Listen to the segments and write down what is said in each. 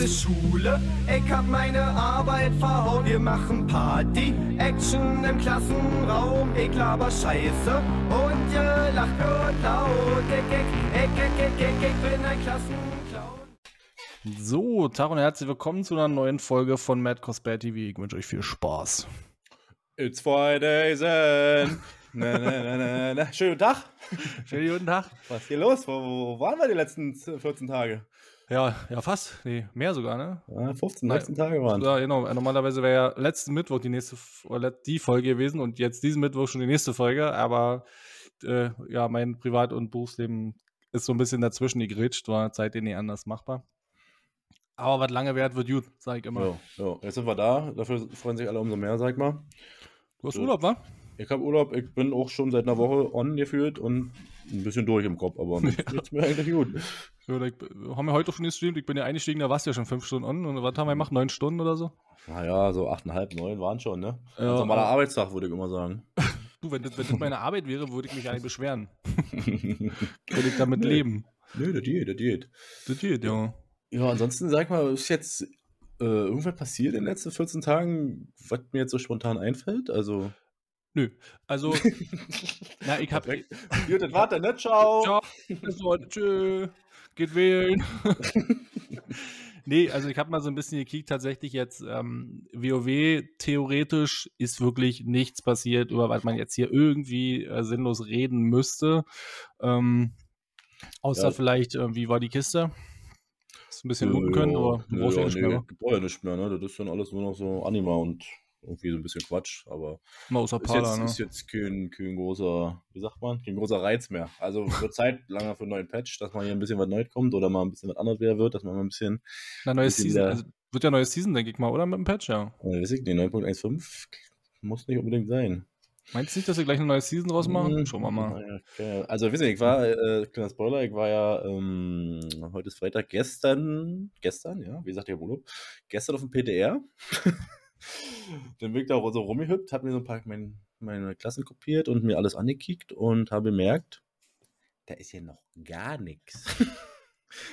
ist Schule. Ich hab meine Arbeit verhauen. Wir machen Party, Action im Klassenraum. Ich laber Scheiße und ihr lacht nur laut. Ich, ich, ich, ich, ich, ich, ich bin ein Klassenclown. So, Tag und herzlich willkommen zu einer neuen Folge von Mad Cosplay TV. Ich wünsche euch viel Spaß. It's Friday then. na, na, na, na, na. Schönen Tag. Schönen guten Tag. Was ist hier los? Wo, wo waren wir die letzten 14 Tage? Ja, ja, fast. Nee, mehr sogar, ne? Ja, 15, 16 Tage waren Ja, genau. Normalerweise wäre ja letzten Mittwoch die nächste oder die Folge gewesen und jetzt diesen Mittwoch schon die nächste Folge, aber äh, ja, mein Privat- und Berufsleben ist so ein bisschen dazwischen gegrätscht, war seitdem nicht anders machbar. Aber was lange währt, wird gut, sag ich immer. Jo, jo. Jetzt sind wir da. Dafür freuen sich alle umso mehr, sag mal. Du hast Ja. Urlaub, wa? Ich habe Urlaub. Ich bin auch schon seit einer Woche on gefühlt und ein bisschen durch im Kopf, aber mir geht's mir eigentlich gut. Ja, ich, haben wir heute schon gestreamt, ich bin ja eingestiegen, da warst du ja schon fünf Stunden on und was haben wir gemacht? Neun Stunden oder so? Naja, so 8,5, 9 waren schon, ne? Ja, Ganz normaler aber- Arbeitstag, würde ich immer sagen. Du, wenn das, wenn das meine Arbeit wäre, würde ich mich eigentlich beschweren. Würde ich damit Nee. leben. Nö, das geht, das geht. Das geht, ja. Ja, ansonsten sag mal, ist jetzt äh, irgendwas passiert in den letzten 14 Tagen, was mir jetzt so spontan einfällt? Also. Nö. Also, na, ich hab. Gut, das war's dann, ne? Ciao. Ciao. Bis heute. Geht wählen. nee, also ich habe mal so ein bisschen gekickt, tatsächlich jetzt, ähm, WoW, theoretisch ist wirklich nichts passiert, über was man jetzt hier irgendwie äh, sinnlos reden müsste. Ähm, außer Ja. vielleicht, äh, wie war die Kiste? Ist ein bisschen looten können, aber du brauchst ja ja, nicht nee, mehr. brauch ja nicht mehr, ne? Das ist dann alles nur noch so Anima und irgendwie so ein bisschen Quatsch, aber außer ist jetzt, ne? ist jetzt kein, kein großer, wie sagt man, kein großer Reiz mehr. Also wird Zeit langer für einen neuen Patch, dass mal hier ein bisschen was Neues kommt oder mal ein bisschen was anderes wieder wird, dass man mal ein bisschen, Na, neues bisschen Season, also, wird ja neues Season, denke ich mal, oder? Mit dem Patch, ja. äh, weiß ich nicht, 9.15 muss nicht unbedingt sein. Meinst du nicht, dass wir gleich ein neues Season draus machen? Hm, Schauen wir mal. okay. Also, wissen Sie, ich war, äh, kleiner Spoiler, ich war ja, ähm, heute ist Freitag, gestern, gestern, ja, wie gesagt, ich hab Urlaub, gestern auf dem PTR. Dann bin ich da so rumgehüpft, hab mir so ein paar mein, meine Klassen kopiert und mir alles angekickt und habe gemerkt, da ist ja noch gar nichts.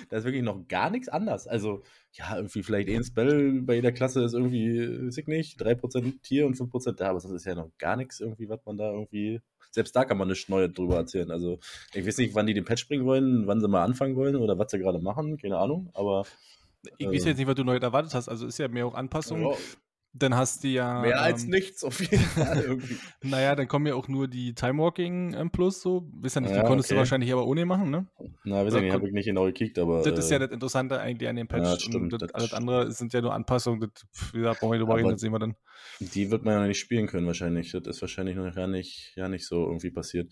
Da ist wirklich noch gar nichts anders. Also, ja, irgendwie vielleicht ein Spell bei jeder Klasse ist irgendwie, weiß ich nicht, 3% hier und 5% da, aber das ist ja noch gar nichts irgendwie, was man da irgendwie, selbst da kann man nichts Neues drüber erzählen. Also, ich weiß nicht, wann die den Patch bringen wollen, wann sie mal anfangen wollen oder was sie gerade machen, keine Ahnung, aber Ich weiß äh, jetzt nicht, was du neu erwartet hast. Also ist ja mehr auch Anpassung. ja, Dann hast du ja. mehr als ähm, nichts auf jeden Fall irgendwie. Naja, dann kommen ja auch nur die Time Walking ähm, Plus so. Wisst ja nicht, die Ja, konntest du okay. wahrscheinlich aber ohne machen, ne? Na, weiß ich nicht, habe ich nicht genau gekickt, aber. Das ist ja äh, das Interessante eigentlich an dem Patch. Ja, stimmt, Und das, das alles andere sind ja nur Anpassungen. Das, wie gesagt, brauchen wir nicht drüber reden, das sehen wir dann. die wird man ja noch nicht spielen können, wahrscheinlich. Das ist wahrscheinlich noch gar nicht, ja nicht so irgendwie passiert.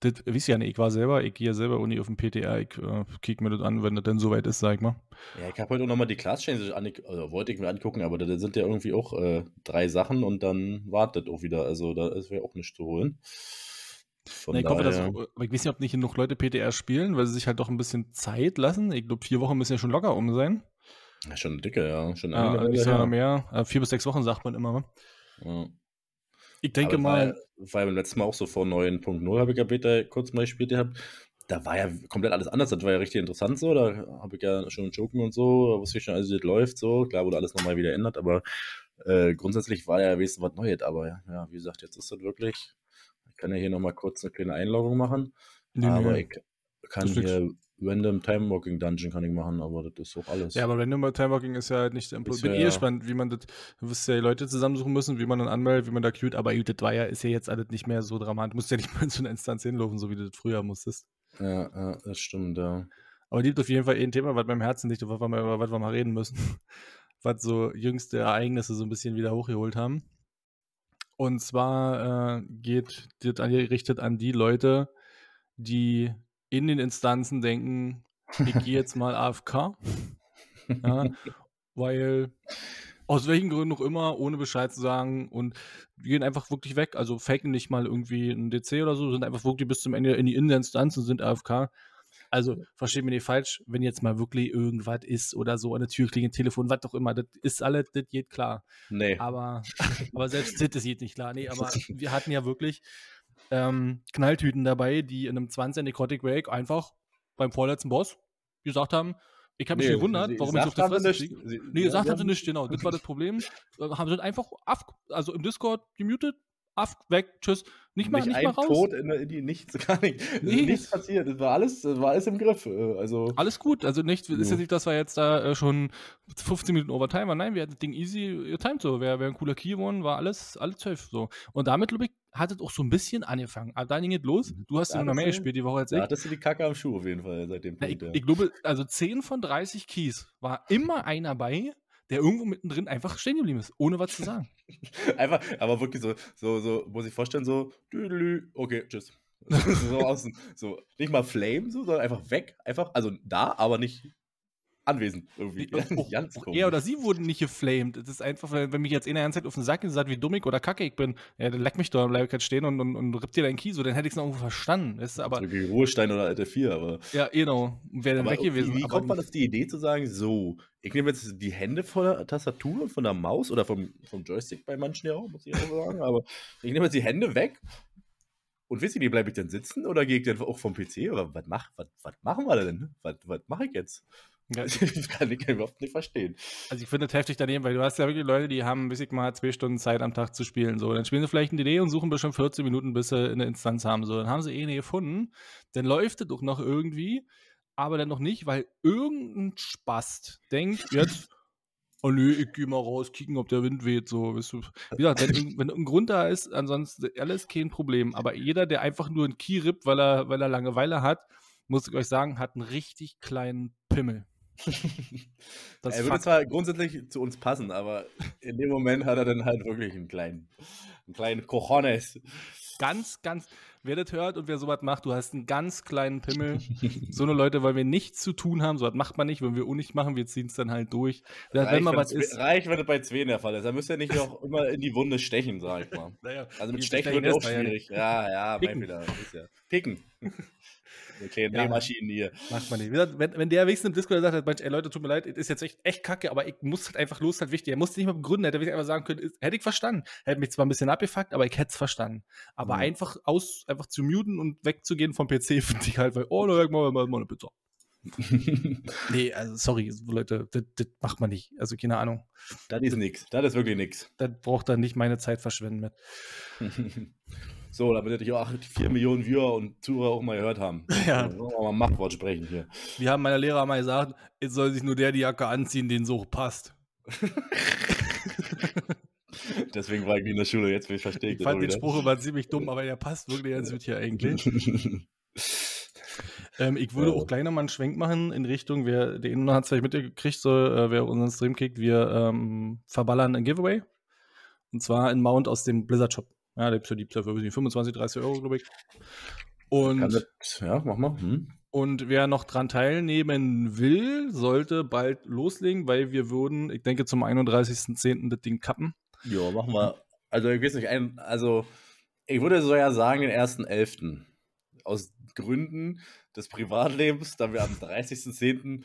Das wisst ihr ja nicht, ich war selber, ich gehe ja selber Uni auf dem PTR, ich äh, kick mir das an, wenn das denn soweit ist, sag ich mal. Ja, ich habe heute auch nochmal die Class Changes an, also wollte ich mir angucken, aber da sind ja irgendwie auch äh, drei Sachen und dann wartet auch wieder. Also da ist ja auch nichts zu holen. Von Na, ich hoffe, dass, aber ich weiß nicht, ob nicht genug Leute PTR spielen, weil sie sich halt doch ein bisschen Zeit lassen. Ich glaube, vier Wochen müssen ja schon locker um sein. ja, schon dicke, ja. Schon Ja, sag ja. mehr. Äh, vier bis sechs Wochen sagt man immer. ne? Ja. Ich denke Aber mal, War, ja- war ja beim letzten Mal auch so vor 9.0 habe ich ja Beta kurz mal gespielt gehabt. Da war ja komplett alles anders. Das war ja richtig interessant so. Da habe ich ja schon Joken und so. Da wusste ich schon, also das läuft so. Klar wurde alles nochmal wieder ändert, aber äh, grundsätzlich war ja wenigstens was Neues. Aber ja, wie gesagt, jetzt ist das wirklich. Ich kann ja hier nochmal kurz eine kleine Einloggung machen. Nee, aber nee. ich kann Das hier Random Time Walking Dungeon kann ich machen, aber das ist auch alles. Ja, aber Random Time Walking ist ja halt nicht im Bin ja- eh gespannt, wie man das, du wirst ja die Leute zusammensuchen müssen, wie man dann anmeldet, wie man da queued, aber das war ja, ist ja jetzt alles nicht mehr so dramatisch. Du musst ja nicht mehr in so eine Instanz hinlaufen, so wie du das früher musstest. ja, ja, das stimmt, ja. Aber die gibt auf jeden Fall eh ein Thema, was beim Herzen liegt, über was wir, über was wir mal reden müssen. Was so jüngste Ereignisse so ein bisschen wieder hochgeholt haben. Und zwar äh, geht das an, richtet an die Leute, die in den Instanzen denken, ich gehe jetzt mal AFK. ja, weil aus welchen Gründen auch immer, ohne Bescheid zu sagen und gehen einfach wirklich weg, also faken nicht mal irgendwie ein DC oder so, sind einfach wirklich bis zum Ende in die Instanz und sind AFK. Also, versteht mich nicht falsch, wenn jetzt mal wirklich irgendwas ist oder so, eine Tür klingelt, Telefon, was auch immer, das ist alles, das geht klar. Nee. Aber, aber selbst das ist geht nicht klar. Nee, aber wir hatten ja wirklich ähm, Knalltüten dabei, die in einem 20 Necrotic Wake einfach beim vorletzten Boss gesagt haben, Ich habe mich Nee, gewundert, sie- warum ich so auf der Fresse kriege. Nee, ja, gesagt sie haben sie nicht, genau. Das war das Problem. Äh, haben sie einfach also im Discord gemutet, af, weg, tschüss. Nicht mal, nicht, nicht, ein mal raus. Tod in, in die nichts, gar nicht. Nee. nichts passiert. Es war alles, es war alles im Griff. äh, Also Alles gut, also nicht, ist Ja. ja nicht, dass wir jetzt da äh, schon 15 Minuten Overtime waren. Nein, wir hatten das Ding easy getimed so. Wäre wär ein cooler Key geworden, war alles, alles safe so. Und damit, glaube ich, hat es auch so ein bisschen angefangen. Aber da ging es los. Du hast Da ja noch mehr gespielt die Woche als da ich. hattest du die Kacke am Schuh auf jeden Fall seit dem Na, ich, Punkt. ja. ich glaube, also 10 von 30 Keys war immer einer bei, der irgendwo mittendrin einfach stehen geblieben ist, ohne was zu sagen. Einfach, aber wirklich so, so, so, muss ich vorstellen, so, okay, tschüss. so außen, so, nicht mal Flame, so, sondern einfach weg, einfach, also da, aber nicht anwesend irgendwie. Die- auch- Ganz auch er oder sie wurden nicht geflamed. Das ist einfach, wenn, mich jetzt in der ganze Zeit auf den Sack sagt, wie dumm ich oder kacke ich bin, ja, dann leck mich doch, bleib ich halt stehen und, und, und rippt dir deinen Key, so, dann hätte ich es noch irgendwo verstanden. Du, aber, so wie Ruhestein oder Alter 4, aber, ja, genau, wäre dann weg gewesen. wie, kommt man auf die Idee zu sagen, so, ich nehme jetzt die Hände von der Tastatur und von der Maus oder vom, vom Joystick bei manchen ja auch, muss ich auch sagen, aber ich nehme jetzt die Hände weg und wisst ihr, wie bleibe ich denn sitzen oder gehe ich dann auch vom PC oder was, mach, was, was machen wir denn? Was, was mache ich jetzt? Ja, Das kann ich überhaupt nicht verstehen. Also ich finde das heftig daneben, weil du hast ja wirklich Leute, die haben, weiß ich mal, zwei Stunden Zeit am Tag zu spielen. So, dann spielen sie vielleicht ein DD und suchen bestimmt 14 Minuten, bis sie eine Instanz haben. So, dann haben sie eh eine gefunden. Dann läuft es doch noch irgendwie, aber dann noch nicht, weil irgendein Spast denkt jetzt, oh nö, ich geh mal raus, kicken, ob der Wind weht. So, weißt du. Wie gesagt, wenn, wenn ein Grund da ist, ansonsten alles kein Problem. Aber jeder, der einfach nur einen Key rippt, weil er, weil er Langeweile hat, muss ich euch sagen, hat einen richtig kleinen Pimmel. Das er würde zwar grundsätzlich zu uns passen, aber in dem Moment hat er dann halt wirklich einen kleinen, einen kleinen Cojones. ganz, ganz, wer das hört und wer sowas macht, du hast einen ganz kleinen Pimmel. so eine Leute wollen wir nichts zu tun haben, sowas macht man nicht, wenn wir auch nicht machen, wir ziehen es dann halt durch. Ja, wenn mal was ist. reich, wenn es bei Zween der Fall ist. Er müsste ja nicht auch immer in die Wunde stechen, sag ich mal. Naja, Also mit Stechen wird auch da ja schwierig. Ja, ja, mein Picken. Fehler. Ist ja. Picken. Kleine Ja. Nähmaschinen hier. Macht man nicht. Wenn, wenn der wenigstens im Discord sagt, hat, Mensch, ey Leute, tut mir leid, ist jetzt echt, echt kacke, aber ich muss halt einfach los, halt wichtig. Er musste nicht mal begründen, hätte ich einfach sagen können, ist- hätte ich verstanden. Hätte mich zwar ein bisschen abgefuckt, aber ich hätte es verstanden. Aber Mhm. einfach aus, einfach zu muten und wegzugehen vom PC, finde ich halt, weil, oh, weg mal, mal, mal eine Pizza. Nee, also sorry, Leute, das, das macht man nicht. Also keine Ahnung. das ist nix. Das ist wirklich nix. Das braucht dann nicht meine Zeit verschwenden mit. so, damit hätte ich auch 4 Millionen Viewer und Zuhörer auch mal gehört haben. Ja. Also, wir mal Machtwort sprechen hier. Wir haben meiner Lehrer mal gesagt, jetzt soll sich nur der die Jacke anziehen, den so passt. Deswegen war ich in der Schule, jetzt ich verstehe ich Ich das fand den wieder. Spruch immer ziemlich dumm, aber der passt wirklich ganz gut hier eigentlich. Ähm, ich würde Ja. auch gleich nochmal einen Schwenk machen in Richtung, wer, der Inno hat es vielleicht mitgekriegt, so, äh, wer unseren Stream kickt, wir ähm, verballern ein Giveaway. Und zwar ein Mount aus dem Blizzard Shop. Ja, der für die für 25, 30 Euro, glaube ich. Und, das, ja, mach mal. Hm. und wer noch dran teilnehmen will, sollte bald loslegen, weil wir würden, ich denke, zum 31.10. das Ding kappen. Ja, machen wir. Also, ich weiß nicht, ein, also, ich würde so ja sagen, den 1.11. Aus Gründen des Privatlebens, da wir am 30.10.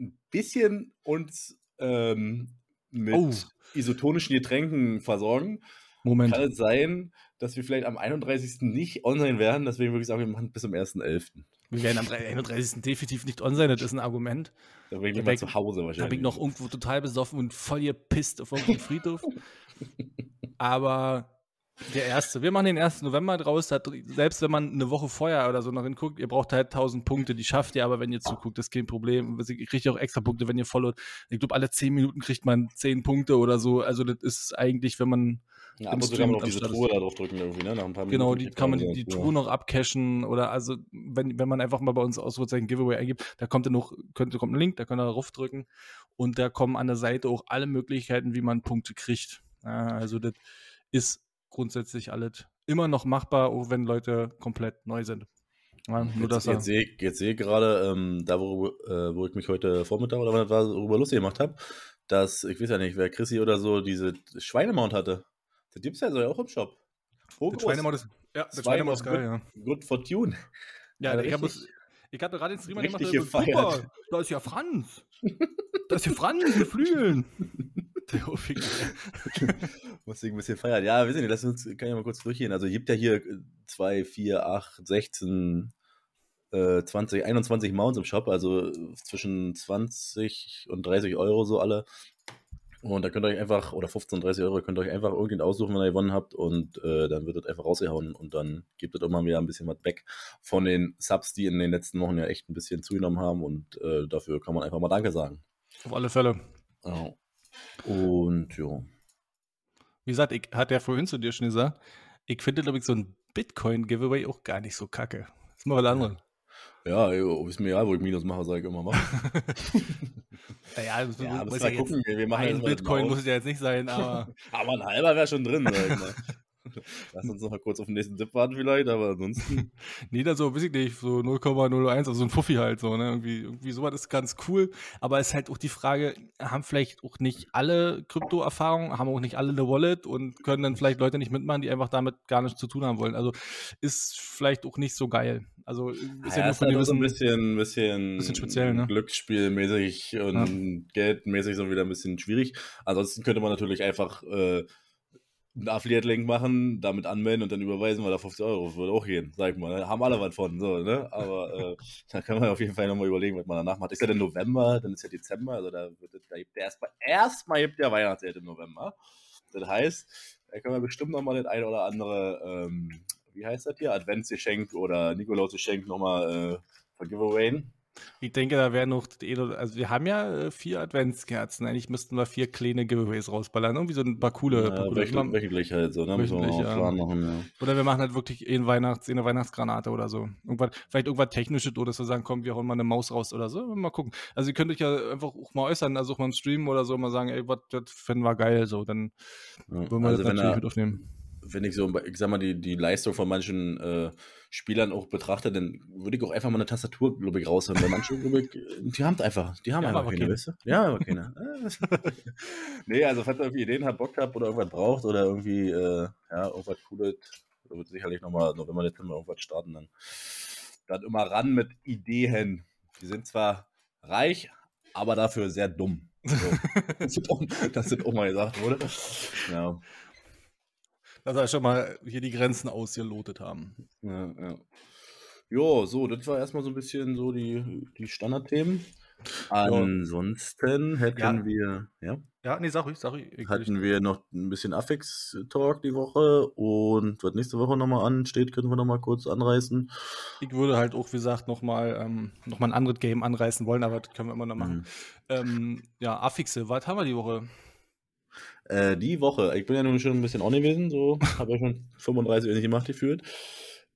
ein bisschen uns ähm, mit Oh. isotonischen Getränken versorgen, Moment. kann es sein, dass wir vielleicht am 31. nicht online werden. Deswegen würde ich sagen, wir machen bis zum 1.11. Wir werden am 31. definitiv nicht on sein, das ist ein Argument. Da bin ich Da bin- zu Hause Da wahrscheinlich. bin ich noch irgendwo total besoffen und voll gepisst auf irgendeinem Friedhof. Aber der erste, wir machen den 1. November draus. Selbst wenn man eine Woche vorher oder so noch hinguckt, ihr braucht halt 1000 Punkte, die schafft ihr aber, wenn ihr zuguckt, das ist kein Problem. Ihr kriegt auch extra Punkte, wenn ihr followt. Ich glaube, alle 10 Minuten kriegt man 10 Punkte oder so. Also, das ist eigentlich, wenn man Ja, ab im und zu Stream kann man auf am diese Truhe da drauf drücken irgendwie, ne? Nach ein paar Genau, Minuten die kriegt kann man die, die Truhe. Noch abcashen oder also, wenn, wenn man einfach mal bei uns Ausrufezeichen Giveaway eingibt, da kommt dann noch, könnte, kommt ein Link, da könnt ihr drauf drücken und da kommen an der Seite auch alle Möglichkeiten, wie man Punkte kriegt. Also das ist grundsätzlich alles immer noch machbar, auch wenn Leute komplett neu sind. Ja, nur Jetzt, jetzt sehe ich, jetzt sehe ich gerade, ähm, da wo, äh, wo ich mich heute Vormittag oder wann war, darüber lustig gemacht habe, dass, ich weiß ja nicht, wer Chrissy oder so diese Schweinemount hatte. Das gibt es ja so auch im Shop. Oh, das Schweinemord ist, ja, das Zwei Schweinemord ist geil, ja. Good Fortune. Ja, Ja, ich, hab es- ich hatte gerade den Streamer gemacht, der so, super, da ist ja Franz. Da ist ja Franz mit Flügeln. Der Hofinger. Muss ich ein bisschen feiern. Ja, wissen Sie, lass uns, kann ich mal kurz durchgehen. Also, gibt ja hier 2, 4, 8, 16, äh, 20, 21 Mounts im Shop, also zwischen 20 und 30 Euro so alle. Und da könnt ihr euch einfach, oder 15, 30 Euro, könnt ihr euch einfach irgendjemand aussuchen, wenn ihr gewonnen habt und äh, dann wird das einfach rausgehauen und dann gibt es immer wieder ein bisschen was weg von den Subs, die in den letzten Wochen ja echt ein bisschen zugenommen haben und äh, dafür kann man einfach mal Danke sagen. Auf alle Fälle. Ja. Und ja. Wie gesagt, ich hatte ja vorhin zu dir schon gesagt, ich finde, glaube ich, so ein Bitcoin-Giveaway auch gar nicht so kacke. Das ist mal was anderes. Ja, jo, ist mir egal, wo ich Minus mache, sage ich immer mal. naja, das Ja, muss ja gucken. jetzt, Wir machen ein Bitcoin muss es ja jetzt nicht sein, aber Aber ein halber wäre schon drin, sag ich mal. Lass uns noch mal kurz auf den nächsten Tipp warten vielleicht, aber ansonsten. nee, da so, weiß ich nicht, so 0,01, also so ein Fuffi halt so, ne? Irgendwie, irgendwie sowas ist ganz cool. Aber es ist halt auch die Frage, haben vielleicht auch nicht alle Krypto-Erfahrung, haben auch nicht alle eine Wallet und können dann vielleicht Leute nicht mitmachen, die einfach damit gar nichts zu tun haben wollen. Also ist vielleicht auch nicht so geil. Also ist ja, ja, nur von halt so ein bisschen, bisschen, Bisschen speziell, ne? Glücksspielmäßig und geldmäßig so wieder ein bisschen schwierig. Ansonsten könnte man natürlich einfach äh, einen Affiliate-Link machen, damit anmelden und dann überweisen wir da 50 Euro. Würde auch gehen, sag ich mal. Da haben alle was von, so, ne? Aber äh, da kann man auf jeden Fall nochmal überlegen, was man danach macht. Ist ja der November, dann ist ja Dezember, also da wird da gibt der erstmal, erstmal gibt der Weihnachtsgeld im November. Das heißt, da können wir bestimmt nochmal das eine oder andere, ähm, wie heißt das hier, Adventsgeschenk oder Nikolausgeschenk nochmal äh, von Giveawayen. Ich denke, da wäre noch, also wir haben ja äh, vier Adventskerzen. Eigentlich müssten wir vier kleine Giveaways rausballern. Irgendwie so ein paar coole. Ja, coole wöchentlich, wöchentlich halt so, ne? Wir Wöchentlich, einen ja. Machen, ja. Oder wir machen halt wirklich eine, Weihnachts-, eine Weihnachtsgranate oder so. Irgendwas, vielleicht irgendwas Technisches oder dass wir sagen, komm, wir hauen mal eine Maus raus oder so. Mal gucken. Also ihr könnt euch ja einfach auch mal äußern, also auch mal im Stream oder so, mal sagen, ey, was, das fänden wir geil. So, dann Ja, würden wir also das natürlich er, mit aufnehmen. Wenn ich so, ich sag mal, die, die Leistung von manchen äh, Spielern auch betrachte, dann würde ich auch einfach mal eine Tastatur, glaube ich, raushauen. Weil manche, glaube ich, die haben einfach, die haben haben einfach keine, keine. weißt du? Ja, aber keine. nee, also falls ihr irgendwie Ideen habt, Bock habt oder irgendwas braucht oder irgendwie, äh, ja, irgendwas Cooles, da wird sicherlich nochmal, November, Dezember irgendwas starten, dann, dann immer ran mit Ideen. Die sind zwar reich, aber dafür sehr dumm. So. das, ist auch, das ist auch mal gesagt wurde. Ja. Dass wir schon mal hier die Grenzen ausgelotet haben. Ja, ja. Jo, so, das war erstmal so ein bisschen so die, die Standardthemen. Ansonsten hätten Ja. wir, ja, Ja, nee, sag ruhig, sag ruhig. Ich- hatten wir noch ein bisschen Affix-Talk die Woche und was nächste Woche nochmal ansteht, können wir nochmal kurz anreißen. Ich würde halt auch, wie gesagt, nochmal ähm, noch mal ein anderes Game anreißen wollen, aber das können wir immer noch machen. Mhm. Ähm, ja, Affixe, was haben wir die Woche? Äh, die Woche, ich bin ja nun schon ein bisschen on gewesen, so, habe ja schon 35 Jahre nicht gemacht gefühlt.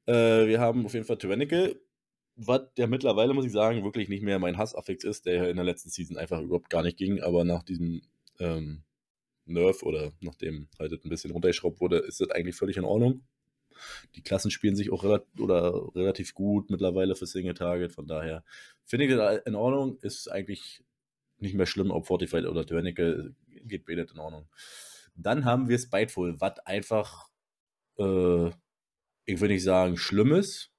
Äh, wir haben auf jeden Fall Tyrannical, was ja mittlerweile, muss ich sagen, wirklich nicht mehr mein Hass-Affix ist, der ja in der letzten Season einfach überhaupt gar nicht ging, aber nach diesem ähm, Nerf oder nachdem halt ein bisschen runtergeschraubt wurde, ist das eigentlich völlig in Ordnung. Die Klassen spielen sich auch relat oder relativ gut mittlerweile für Single Target, von daher finde ich das in Ordnung, ist eigentlich nicht mehr schlimm, ob Fortified oder Tyrannical, geht beide in Ordnung. Dann haben wir Spiteful, was einfach, äh, ich will nicht sagen schlimmes,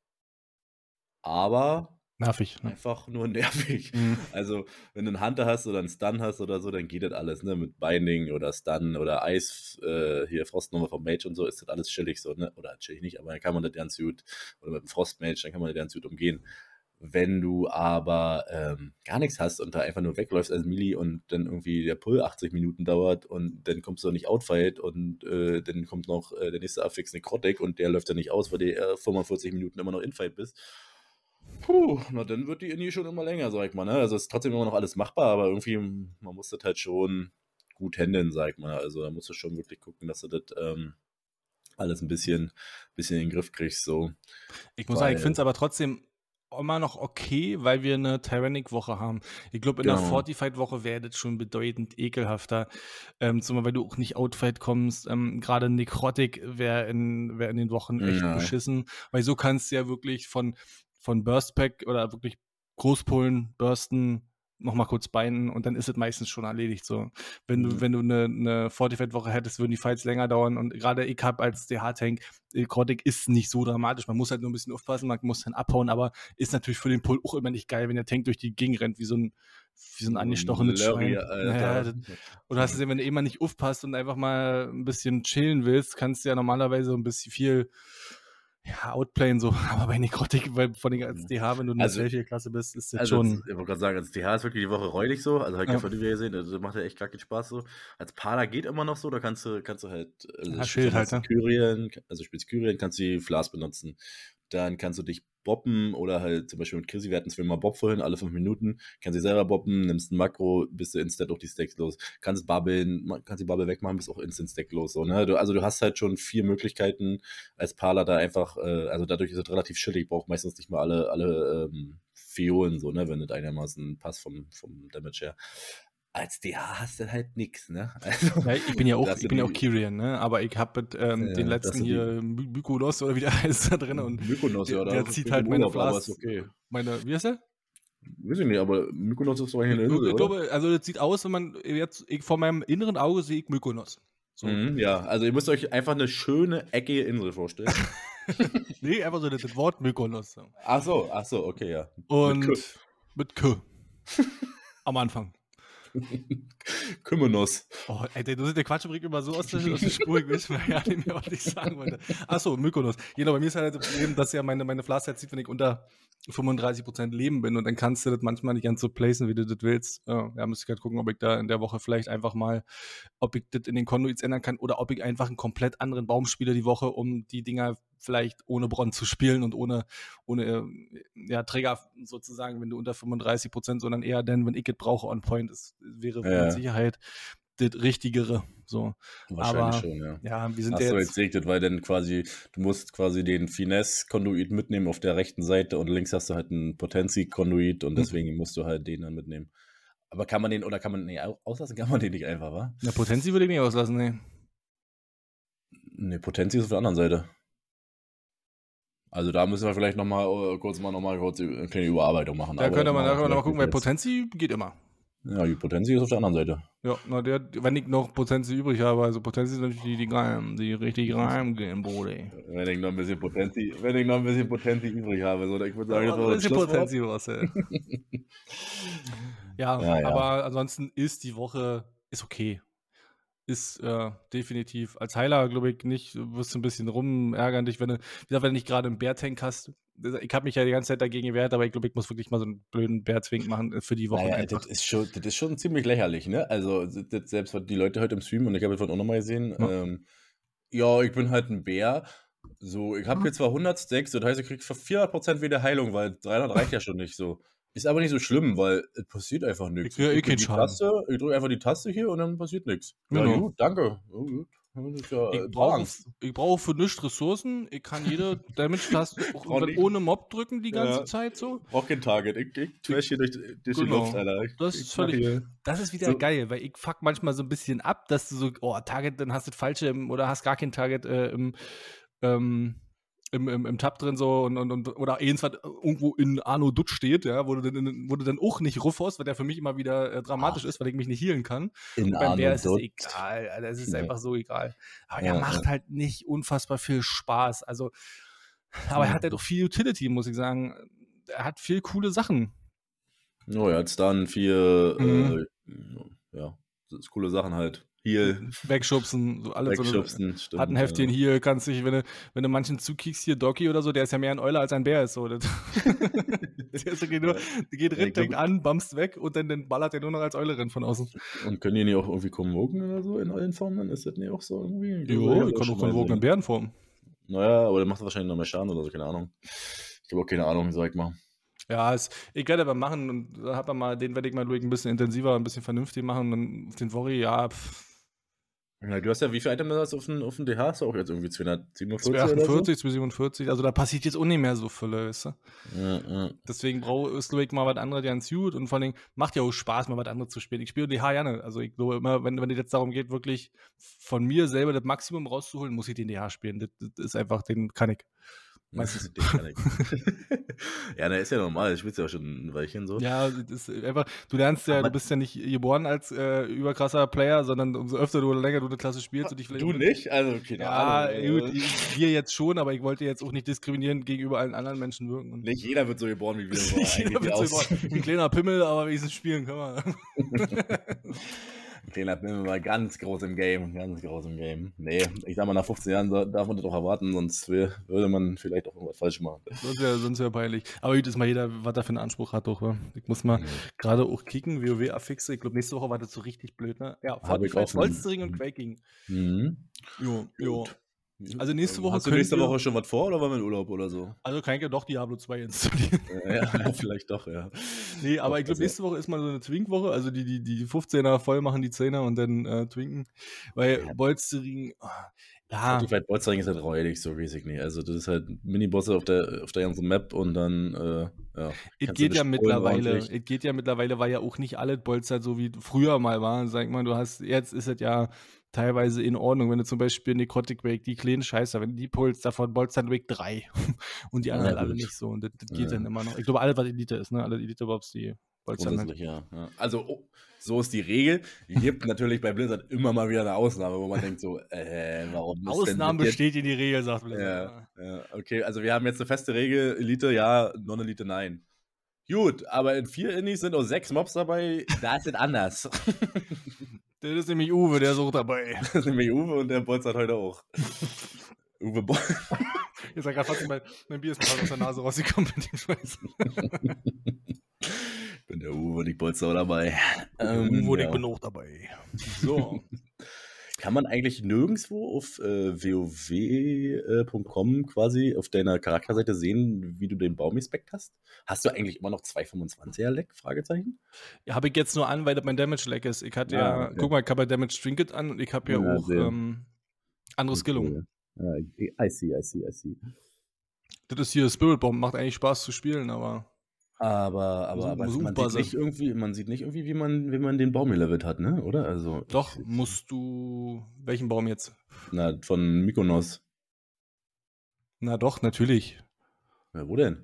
aber Nervig. Ne? einfach nur nervig. Mhm. Also, wenn du einen Hunter hast oder einen Stun hast oder so, dann geht das alles, ne? Mit Binding oder Stun oder Eis, äh, hier Frostnummer vom Mage und so, ist das alles chillig so, ne? Oder chillig nicht, aber dann kann man das ganz gut, oder mit dem Frostmage, dann kann man das ganz gut umgehen. Wenn du aber ähm, gar nichts hast und da einfach nur wegläufst als Melee und dann irgendwie der Pull 80 Minuten dauert und dann kommst du nicht outfight und äh, dann kommt noch äh, der nächste Affix Necrotic und der läuft ja nicht aus, weil du äh, 45 Minuten immer noch infight bist. Puh, na dann wird die Indie schon immer länger, sag ich mal. Ne? Also ist trotzdem immer noch alles machbar, aber irgendwie, man muss das halt schon gut handeln, sag ich mal. Also da musst du schon wirklich gucken, dass du das ähm, alles ein bisschen, bisschen in den Griff kriegst. So. Ich muss sagen, ich Weil- finde es aber trotzdem immer noch okay, weil wir eine Tyrannic-Woche haben. Ich glaube, in der Genau. Fortified-Woche wäre das schon bedeutend ekelhafter. Ähm, zumal, weil du auch nicht outfight kommst. Ähm, Gerade Necrotic wäre in, wär in den Wochen echt Ja. beschissen, weil so kannst du ja wirklich von, von Burst-Pack oder wirklich Großpullen, Bursten, nochmal kurz beinen und dann ist es meistens schon erledigt. So. Wenn du, Mhm. wenn du eine, eine Fortified-Woche hättest, würden die Fights länger dauern und gerade ich habe als DH-Tank, Necrotic ist nicht so dramatisch. Man muss halt nur ein bisschen aufpassen, man muss dann abhauen, aber ist natürlich für den Pull auch immer nicht geil, wenn der Tank durch die Gegend rennt, wie so ein, wie so ein angestochenes Schwein. Das, oder hast du gesehen, wenn du eben mal nicht aufpasst und einfach mal ein bisschen chillen willst, kannst du ja normalerweise ein bisschen viel, Ja, Outplayen so, aber bei Nekrotik, weil von den als DH, wenn du in der Also- Selfie-Klasse bist, ist das Also, schon. jetzt, ich wollte gerade sagen, als DH ist wirklich die Woche räudig so. Also, habe ich Ja. von dir gesehen, also macht ja echt gar keinen Spaß so. Als Pader geht immer noch so, da kannst du, kannst du halt. Also, Ja, spielst halt, ne? Kyrien, also spielst Kyrien, kannst du die Flas benutzen. Dann kannst du dich boppen oder halt zum Beispiel mit Chrissy, wir hatten es mal Bob vorhin, alle fünf Minuten, kannst dich selber boppen, nimmst ein Makro, bist du instant durch die Stacks los, kannst babbeln, kannst die Bubble wegmachen, bist auch instant Stack los. So, ne? du, also du hast halt schon vier Möglichkeiten als Parler da einfach, äh, also dadurch ist es relativ chillig, braucht meistens nicht mal alle, alle ähm, Fiolen, so, ne, wenn das einigermaßen passt vom, vom Damage her. Als DH hast du halt nix, ne? Also, Ja, ich bin ja auch, ich bin ja auch Kyrian, ne? Aber ich habe mit ähm, Ja, den letzten hier My- Mykonos oder wie der heißt da drin und Mykonos, der- ja, der da zieht halt meine Urlaub, aber Flas- ist okay. meine, wie heißt der? Weiß ich nicht, aber Mykonos ist doch eigentlich eine Insel, oder? glaube, also das sieht aus, wenn man jetzt, ich, vor meinem inneren Auge sehe ich Mykonos. So. Mhm, ja, also ihr müsst euch einfach eine schöne, eckige Insel vorstellen. Nee, einfach so das, das Wort Mykonos. Ach so, ach so, okay, ja. Und K. mit K. Am Anfang. Kümmenos. Oh, ey, der, der Quatsch bringt immer so aus der, aus der Spur, ich weiß ja nicht mehr, was ich sagen wollte. Achso, Mykonos. Genau, bei mir ist halt das Problem, dass ja meine, meine Flasszeit zieht, wenn ich unter 35% Leben bin und dann kannst du das manchmal nicht ganz so placen, wie du das willst. Ja, müsste ich halt gucken, ob ich da in der Woche vielleicht einfach mal, ob ich das in den Conduits ändern kann oder ob ich einfach einen komplett anderen Baum spiele die Woche, um die Dinger vielleicht ohne Bronn zu spielen und ohne, ohne äh, ja, Träger sozusagen, wenn du unter 35%, sondern eher dann, wenn ich es brauche, on point ist, wäre Ja. mit Sicherheit das Richtigere. So. Wahrscheinlich Aber- schon, ja. Ja, wir sind Ach so, jetzt. jetzt das, weil dann quasi, du musst quasi den Finesse-Konduit mitnehmen auf der rechten Seite und links hast du halt einen Potenzi-Konduit und Mhm. deswegen musst du halt den dann mitnehmen. Aber kann man den, oder kann man, nee, au- auslassen kann man den nicht einfach, wa? Eine Potenzi würde ich nicht auslassen, nee. Nee, Potenzi ist auf der anderen Seite. Also da müssen wir vielleicht nochmal kurz mal nochmal kurz eine kleine Überarbeitung machen. Da könnte das man, da machen können wir wir mal gucken, weil Potenzi geht immer. Ja, die Potenzi ist auf der anderen Seite. Ja, na, der, wenn ich noch Potenzi übrig habe, also Potenzi sind natürlich die, die geilen, die richtig rein gehen, Brody. Wenn ich noch ein bisschen Potenzi, wenn ich noch ein bisschen Potenzi übrig habe, so, ich würde sagen, das Ja, war ein das bisschen. Potenzi was, ey. ja, Ja, ja. aber ansonsten ist die Woche, ist okay. Ist äh, definitiv als Heiler, glaube ich, nicht, du wirst ein bisschen rumärgern dich, wenn du, wie gesagt, wenn du nicht gerade einen Bärtank hast. Ich habe mich ja die ganze Zeit dagegen gewehrt, aber ich glaube, ich muss wirklich mal so einen blöden Bärzwink machen für die Woche Naja, einfach. das ist, schon, das ist schon ziemlich lächerlich, ne? Also, das, selbst was die Leute heute im Stream, und ich habe das vorhin auch nochmal gesehen, Ja. ähm, ja, ich bin halt ein Bär. So, ich habe hier zwar 100 Stacks, das heißt, ich krieg für 400% wieder Heilung, weil 300 reicht ja schon nicht so. Ist aber nicht so schlimm, weil es passiert einfach nichts. Ich ja eh drücke die. Taste, ich drücke einfach die Taste hier und dann passiert nichts. Ja, Genau. gut, danke. Ja, gut. Ja, äh, Ich brauche, Angst. ich brauche für nichts Ressourcen. Ich kann jede Damage-Taste ohne Mob drücken die ganze Ja. Zeit so. Brauch kein Target. Ich, ich trash hier durch, durch die Genau. Luft, Alter. Ich, Das ich ist völlig- Das ist wieder So. geil, weil ich fuck manchmal so ein bisschen ab, dass du so, oh, Target, dann hast du das falsche oder hast gar kein Target äh, im, ähm, im, im, im Tab drin so und, und, und oder irgendwas irgendwo in Arno Dutsch steht, ja, wo du dann, wo du dann auch nicht ruffst, weil der für mich immer wieder äh, dramatisch ist, weil ich mich nicht healen kann. In Beim Arno Bär ist es egal, Alter, es ist Ja. einfach so egal. Aber Ja, er macht halt nicht unfassbar viel Spaß. Also, aber er hat halt auch viel Utility, muss ich sagen. Er hat viel coole Sachen. Oh ja, jetzt dann vier, Mhm. äh, ja, coole Sachen halt. Heal, Wegschubsen, so alles so eine- wegschubsen, stimmt. Hat ein Heftchen hier, kannst dich, wenn du, wenn du manchen zukickst, hier Doki oder so, der ist ja mehr ein Euler als ein Bär ist. So. Der ist okay, nur, der geht Ja, rein, denkt an, bumst weg und dann, dann ballert er nur noch als Eule rein von außen. Und können die nicht auch irgendwie konvoken oder so in allen Formen? Ist das nicht auch so irgendwie? Jo, kann schon auch Wogen in. Bärenform. Naja, aber der macht wahrscheinlich noch mehr Schaden oder so, keine Ahnung. Ich habe auch keine Ahnung, sag ich mal. Ja, ist, ich werde aber machen und da hat man mal, den werde ich mal Luik ein bisschen intensiver, ein bisschen vernünftig machen. Und den Worry, ja, pff, Ja, du hast ja, wie viele Items hast du auf dem, auf dem DH? Hast du auch jetzt irgendwie 247 oder 248, 247, also da passiert jetzt auch nicht mehr so viel, weißt du? so? Ja, ja. Deswegen brauche ich mal was anderes ganz gut und vor allem macht ja auch Spaß, mal was anderes zu spielen. Ich spiele DH gerne, also ich glaube immer, wenn, wenn es jetzt darum geht, wirklich von mir selber das Maximum rauszuholen, muss ich den DH spielen. Das, das ist einfach, den kann ich. Meistens. Ich. ja, der ist ja normal, ich spielst ja auch schon ein Weilchen so. Ja, das ist einfach, du lernst ja, Aber- du bist ja nicht geboren als äh, überkrasser Player, sondern umso öfter du oder länger du eine Klasse spielst und dich vielleicht. Du nicht? Also, keine Ja, Ahnung. gut, ich- wir jetzt schon, aber ich wollte jetzt auch nicht diskriminierend gegenüber allen anderen Menschen wirken. Und Nicht jeder wird so geboren wie wir. Jeder wird so geboren. Ein kleiner Pimmel, aber wenigstens spielen kann man. Kleiner bin mal ganz groß im Game, ganz groß im Game. Nee, ich sag mal, nach 15 Jahren darf man das doch erwarten, sonst würde man vielleicht auch irgendwas falsch machen. Sonst wäre sonst wär peinlich. Aber gut, ist mal jeder, was er für einen Anspruch hat, doch. Wa? Ich muss mal mhm. gerade auch kicken, WoW-Affixe. Ich glaube, nächste Woche war das so richtig blöd, ne? Ja, Fortnite, Polstering und Quaking. Mhm. Jo, jo. Also nächste Woche. Hast du nächste Woche schon was vor oder war wir in Urlaub oder so? Also kann ich ja doch Diablo 2 installieren. Ja, ja vielleicht doch, ja. Nee, aber ich glaube, nächste Woche ist mal so eine Twink-Woche. Also die, die, die 15er voll machen, die 10er und dann äh, twinken. Weil ja. Bolstering. Oh, ja. Die Fight Bolstering ist halt räudig, so riesig nicht. Also das ist halt Mini-Bosse auf der, auf der ganzen Map und dann, äh, ja. Es geht ja mittlerweile, es geht ja mittlerweile, weil ja auch nicht alles Bolster so wie früher mal war. Sag mal, du hast, jetzt ist es ja teilweise in Ordnung. Wenn du zum Beispiel Necrotic Wake, die kleinen Scheiße, wenn die pulst, davon bolzt dann Wake 3 und die anderen ja, alle nicht so. Und das, das geht ja. dann immer noch. Ich glaube, alles, was Elite ist, ne? Alle Elite-Bobs, die dann halt. Ja, ja. Also, oh, so ist die Regel. Es gibt natürlich bei Blizzard immer mal wieder eine Ausnahme, wo man denkt so, äh, warum Ausnahme besteht in die Regel, sagt Blizzard. Ja, ja, okay, also wir haben jetzt eine feste Regel, Elite ja, Non-Elite nein. Gut, aber in vier Innis sind auch sechs Mobs dabei, da ist es anders. Das ist nämlich Uwe, der ist auch dabei. Das ist nämlich Uwe und der Bolz hat heute auch. Uwe Bolz. Ihr seid gerade fast mein, mein Bier ist gerade aus der Nase rausgekommen mit dem Scheiß. ich bin der Uwe und ich Bolz auch dabei. Ähm, Uwe und ja. ich bin auch dabei. So. Kann man eigentlich nirgendwo auf äh, wow.com äh, quasi auf deiner Charakterseite sehen, wie du den Baumespekt hast? Hast du eigentlich immer noch 225er Leck? Fragezeichen? Ja, habe ich jetzt nur an, weil das mein Damage Leck ist. Ich hatte ja, ja okay. guck mal, ich habe ja Damage Trinket an und ich habe ja, ja, auch ähm, andere Skillung. Ja, I see, I see, I see. Das ist hier Spirit Bomb, macht eigentlich Spaß zu spielen, aber. Aber, aber, aber man, sieht nicht irgendwie, man sieht nicht irgendwie, wie man, wie man den Baum gelevelt hat, ne? Oder? Also, Doch, musst du. Welchen Baum jetzt? Na, von Mykonos. Na doch, natürlich. Na, wo denn?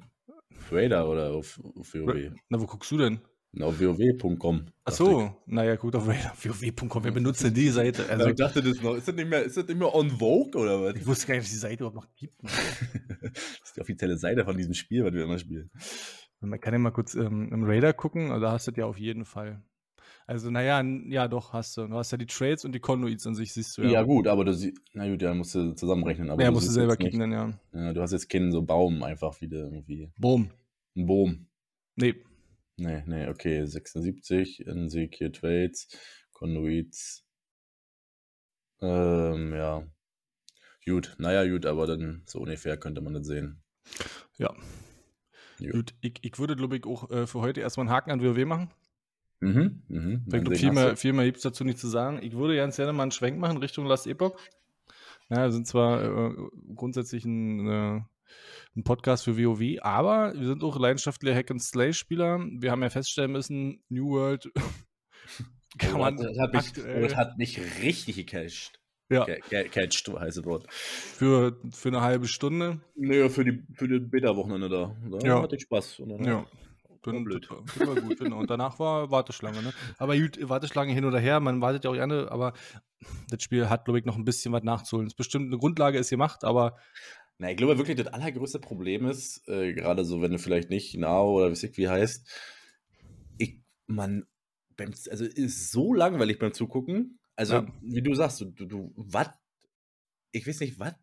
Raider oder auf, auf WoW? Na, wo guckst du denn? Na, auf wow.com. Ach so, naja, gut, auf wow.com. Wer benutzt denn die Seite? Also, ich dachte das noch. Ist das, nicht mehr, ist das nicht mehr on Vogue oder was? Ich wusste gar nicht, dass die Seite überhaupt noch gibt. das ist die offizielle Seite von diesem Spiel, was wir immer spielen. Man kann ja mal kurz ähm, im Radar gucken, also da hast du ja auf jeden Fall. Also, naja, ja, doch, hast du. Du hast ja die Trades und die Conduits an sich, siehst du ja. Ja, gut, aber du na gut, ja, musst du zusammenrechnen. Aber ja, du musst du selber kicken, dann, ja. ja. Du hast jetzt keinen so Baum einfach wieder irgendwie. Boom. Ein Boom. Nee. Nee, nee, okay. 76, Ezekiel Trades, Conduits. Ähm, ja. Gut, naja, gut, aber dann so ungefähr könnte man das sehen. Ja, Gut, ich, ich würde, glaube ich, auch äh, für heute erstmal einen Haken an WoW machen. Mhm, mhm. Ich glaube, viel mehr, viel mehr gibt es dazu nicht zu sagen. Ich würde ganz gerne mal einen Schwenk machen Richtung Last Epoch. Ja, wir sind zwar äh, grundsätzlich ein, äh, ein, Podcast für WoW, aber wir sind auch leidenschaftliche Hack-and-Slay-Spieler. Wir haben ja feststellen müssen, New World kann man das hat, mich, das hat mich richtig gecached. Ja. Catched, heiße Wort. Für, für eine halbe Stunde? Naja, für die, für die Beta-Wochenende da. Da ja. hatte ich Spaß. Und dann ja. Bin, blöd. War gut, genau. Und danach war Warteschlange, ne? Aber gut, Warteschlange hin oder her, man wartet ja auch gerne, aber das Spiel hat, glaube ich, noch ein bisschen was nachzuholen. Es ist bestimmt eine Grundlage ist gemacht, aber. Na, ich glaube wirklich, das allergrößte Problem ist, äh, gerade so, wenn du vielleicht nicht Now oder wie wie heißt, ich, man, also ist so langweilig beim Zugucken, also, ja. wie du sagst, du, du, du was? Ich weiß nicht, was?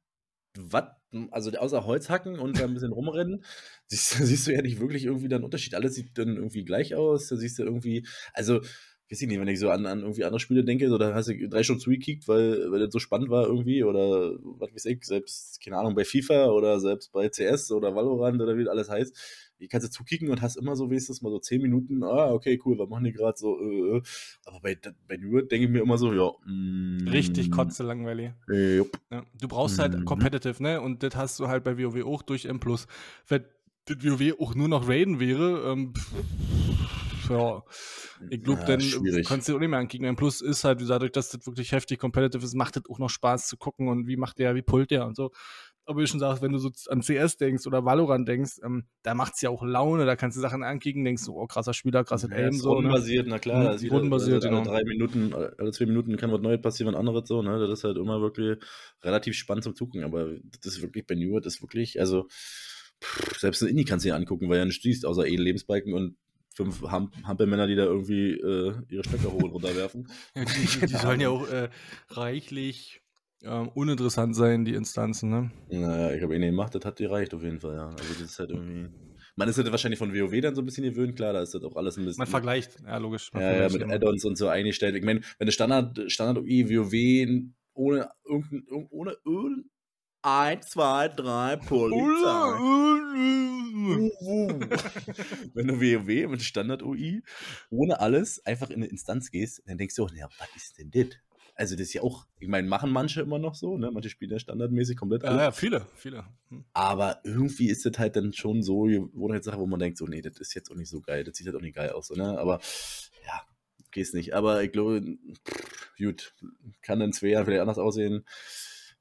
Was? Also, außer Holzhacken und da ein bisschen rumrennen, siehst, siehst du ja nicht wirklich irgendwie dann Unterschied. Alles sieht dann irgendwie gleich aus. Da siehst du irgendwie, also, weiß ich nicht, wenn ich so an, an irgendwie andere Spiele denke, so da hast du drei Stunden zugekickt, weil, weil das so spannend war irgendwie oder was weiß ich, selbst, keine Ahnung, bei FIFA oder selbst bei CS oder Valorant oder wie das alles heißt die kannst du zukicken und hast immer so wenigstens mal so zehn Minuten, ah, okay, cool, was machen die gerade so, äh, äh. aber bei, bei New denke ich mir immer so, ja. Mm, Richtig kotze langweilig. Äh, ja, du brauchst halt mhm. competitive, ne? Und das hast du halt bei WoW auch durch M+. Wenn das WoW auch nur noch Raiden wäre, ähm, ja, ich glaube, ja, dann schwierig. kannst du auch nicht mehr ankicken. M Plus ist halt, dadurch, dass das wirklich heftig competitive ist, macht das auch noch Spaß zu gucken und wie macht der, wie pullt der und so aber wie du schon sagst, wenn du so an CS denkst oder Valorant denkst, ähm, da macht es ja auch Laune, da kannst du Sachen ankicken, denkst du, oh, krasser Spieler, krasser ja, Aim. So, ne? rundenbasiert, ne? na klar. Mhm, rundenbasiert, also, genau. Alle drei Minuten, alle zwei Minuten kann was Neues passieren, was anderes so, ne? Das ist halt immer wirklich relativ spannend zum Zugucken, aber das ist wirklich bei New World, das ist wirklich, also, pff, selbst in Indie kannst du dir angucken, weil ja nicht siehst, außer eh Lebensbalken und fünf Ham Hampelmänner, die da irgendwie äh, ihre Stöcke hoch und runter werfen. Ja, die, die, die sollen ja auch äh, reichlich ähm, uninteressant sein, die Instanzen, ne? Naja, ich habe eh nicht gemacht, das hat die reicht auf jeden Fall, ja. Also das ist halt irgendwie. Man ist halt wahrscheinlich von WoW dann so ein bisschen gewöhnt, klar, da ist das auch alles ein bisschen. Man vergleicht, ja, logisch. Ja, ja, mit immer. Add-ons und so eingestellt. Ich meine, wenn du Standard, Standard UI, WoW ohne irgendein, ohne irgendein 1, 2, 3 Polizei. wenn du WoW mit Standard UI ohne alles einfach in eine Instanz gehst, dann denkst du auch, ja, was ist denn das? Also das ist ja auch, ich meine, machen manche immer noch so, ne? Manche spielen ja standardmäßig komplett Ja, alles. ja, viele, viele. Hm. Aber irgendwie ist das halt dann schon so Gewohnheitssache, wo man denkt, so, nee, das ist jetzt auch nicht so geil, das sieht halt auch nicht geil aus, so, ne? Aber ja, geht's nicht. Aber ich glaube, pff, gut, kann in zwei Jahren vielleicht anders aussehen.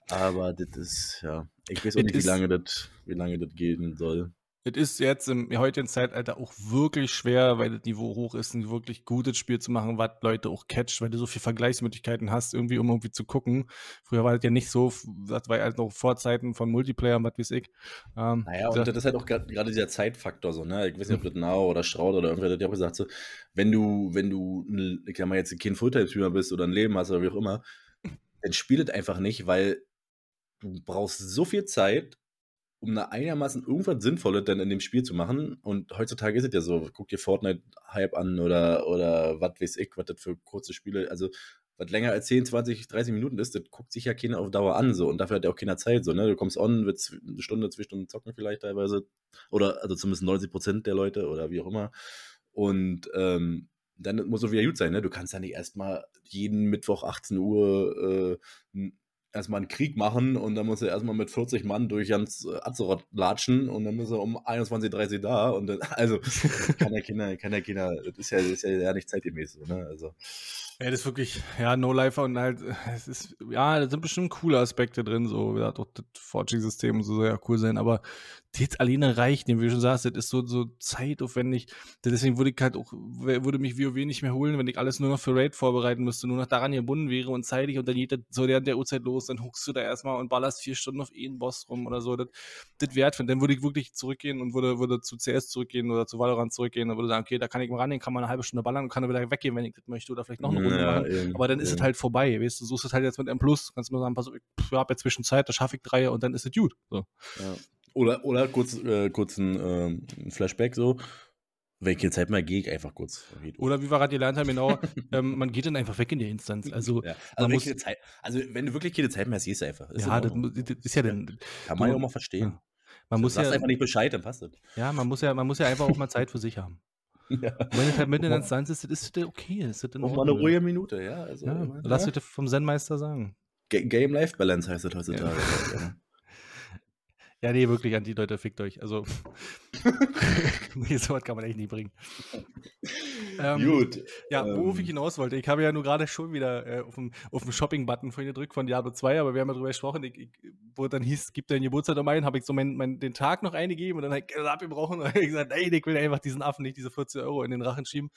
Aber das ist, ja, ich weiß auch Es nicht, wie lange das, wie lange das gehen soll. Es ist jetzt im heutigen Zeitalter auch wirklich schwer, weil das Niveau hoch ist, ein wirklich gutes Spiel zu machen, was Leute auch catcht, weil du so viele Vergleichsmöglichkeiten hast, irgendwie, um irgendwie zu gucken. Früher war das ja nicht so, das war halt noch Vorzeiten von Multiplayer und was weiß ich. Ähm, Naja, und gesagt, das ist halt auch gerade dieser Zeitfaktor so, ne? Ich weiß nicht, ob das Nao oder Straud oder irgendwer hat ja auch gesagt, so, wenn du, wenn du, ein- ich sag mal jetzt kein Fulltime-Streamer bist oder ein Leben hast oder wie auch immer, dann spiel das einfach nicht, weil du brauchst so viel Zeit, um da einigermaßen irgendwas Sinnvolles dann in dem Spiel zu machen. Und heutzutage ist es ja so, guck dir Fortnite-Hype an oder, oder was weiß ich, was das für kurze Spiele, also was länger als 10, 20, 30 Minuten ist, das guckt sich ja keiner auf Dauer an so und dafür hat ja auch keiner Zeit so, ne? Du kommst on, willst eine Stunde, zwei Stunden zocken vielleicht teilweise oder also zumindest 90 Prozent der Leute oder wie auch immer und ähm, dann muss es wieder gut sein, ne? Du kannst ja nicht erstmal jeden Mittwoch 18 Uhr äh, erstmal einen Krieg machen und dann muss er erstmal mit 40 Mann durch ganz äh, Azeroth latschen und dann ist er um 21.30 Uhr da und dann, also kann der Kinder, kann der Kinder, das ist ja, das ist ja, ja nicht zeitgemäß so, ne? Also Ja, das ist wirklich, ja, No-Lifer und halt, es ist, ja, da sind bestimmt coole Aspekte drin, so, wie gesagt, auch das Forging-System und so soll ja cool sein, aber das alleine reicht wie du schon sagst, das ist so, so zeitaufwendig. Deswegen würde ich halt auch, würde mich WoW nicht mehr holen, wenn ich alles nur noch für Raid vorbereiten müsste, nur noch daran gebunden wäre und zeitig und dann geht das so der, der Uhrzeit los, dann huckst du da erstmal und ballerst vier Stunden auf einen Boss rum oder so, das, das wert finden. Dann würde ich wirklich zurückgehen und würde, würde zu CS zurückgehen oder zu Valorant zurückgehen und würde sagen, okay, da kann ich mal rangehen, kann man eine halbe Stunde ballern und kann dann wieder weggehen, wenn ich das möchte oder vielleicht noch eine Runde machen. eben, Aber dann ist es eben. halt vorbei, weißt du, so ist es halt jetzt mit M+. Kannst du mal sagen, pass auf, ich hab jetzt Zwischenzeit, da schaffe ich drei und dann ist es gut. So. Ja. Oder, oder kurz, äh, kurz ein ähm, Flashback so. Welche Zeit mal gehe ich einfach kurz. Oder wie wir gerade gelernt haben, genau, ähm, man geht dann einfach weg in die Instanz. Also, ja. also, muss- Zeit, also wenn du wirklich keine Zeit mehr hast, gehst du einfach. Ist ja, das, das ist ja dann, Kann man ja auch mal verstehen. man muss Sagst ja, einfach nicht Bescheid, dann passt das. ja, man muss ja, man muss ja einfach auch mal Zeit für sich haben. Ja. Wenn es halt mitten in der Instanz ist, ist das okay, ist das Auch mal eine ruhige Minute, ja. Also, Ja, ja. lass dir vom Zen-Meister sagen. Ga- Game-Life-Balance heißt das heutzutage. Ja. Ja, nee, wirklich, an die Leute, fickt euch. Also, nee, so was kann man echt nicht bringen. Ähm, Gut. Ja, worauf ähm, ich hinaus wollte. Ich habe ja nur gerade schon wieder äh, auf den, auf den Shopping-Button vorhin gedrückt von Diablo 2, aber wir haben ja drüber gesprochen, ich, ich, wo dann hieß, gibt dein Geburtstag ein, habe ich so mein, mein, den Tag noch eingegeben und dann habe ich Geld abgebrochen und ich gesagt, ey, ich will einfach diesen Affen nicht diese 40 Euro in den Rachen schieben.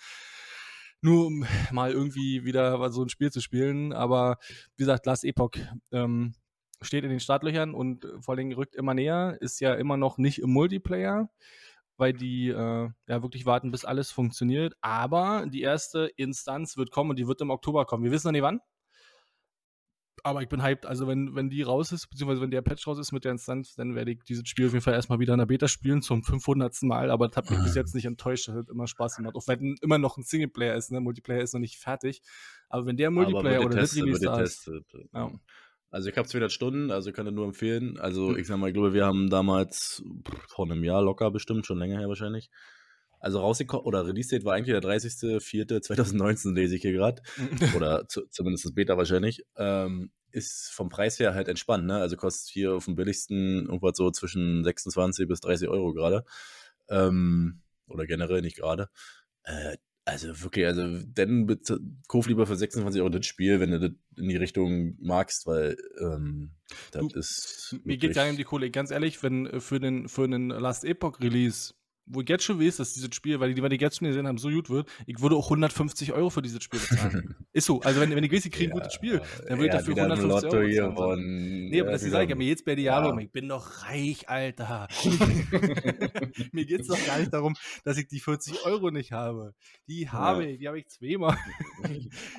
Nur um mal irgendwie wieder so ein Spiel zu spielen. Aber wie gesagt, Last Epoch ähm, steht in den Startlöchern und äh, vor allen Dingen rückt immer näher, ist ja immer noch nicht im Multiplayer weil die äh, ja wirklich warten, bis alles funktioniert. Aber die erste Instanz wird kommen und die wird im Oktober kommen. Wir wissen noch nicht wann. Aber ich bin hyped. Also wenn, wenn die raus ist, beziehungsweise wenn der Patch raus ist mit der Instanz, dann werde ich dieses Spiel auf jeden Fall erstmal wieder in der Beta spielen zum 500. Mal. Aber das hat mich bis jetzt nicht enttäuscht. Das hat immer Spaß gemacht. Auch wenn immer noch ein Singleplayer ist. Ne? Multiplayer ist noch nicht fertig. Aber wenn der Multiplayer oder das Release da ist. Ja. Also ich habe 200 Stunden, also ich kann das nur empfehlen. Also Hm. ich sag mal, ich glaube, wir haben damals pff, vor einem Jahr locker bestimmt, schon länger her wahrscheinlich. Also rausgekommen, oder Release-Date war eigentlich der 30.04.2019, lese ich hier gerade. Oder zu, zumindest das Beta wahrscheinlich. Ähm, ist vom Preis her halt entspannt, ne? Also kostet hier auf dem billigsten irgendwas so zwischen 26 bis 30 Euro gerade. Ähm, oder generell nicht gerade. Äh, also wirklich, also dann kauf lieber für 26 Euro das Spiel, wenn du das in die Richtung magst, weil ähm, das Du, ist. Mir geht gar nicht um die Kohle. Ganz ehrlich, wenn äh, für den, für den Last Epoch Release wo ich jetzt schon weiß, dass dieses Spiel, weil die, weil die jetzt schon gesehen haben, so gut wird, ich würde auch 150 Euro für dieses Spiel bezahlen. ist so. Also wenn, wenn ich weiß, ich kriege ein gutes Spiel, dann würde ich dafür 150 Euro bezahlen. Von, nee, aber das ist ich mir jetzt bei Diablo, ja. ich bin doch reich, Alter. mir geht es doch gar nicht darum, dass ich die 40 Euro nicht habe. Die habe ja. ich, die habe ich zweimal.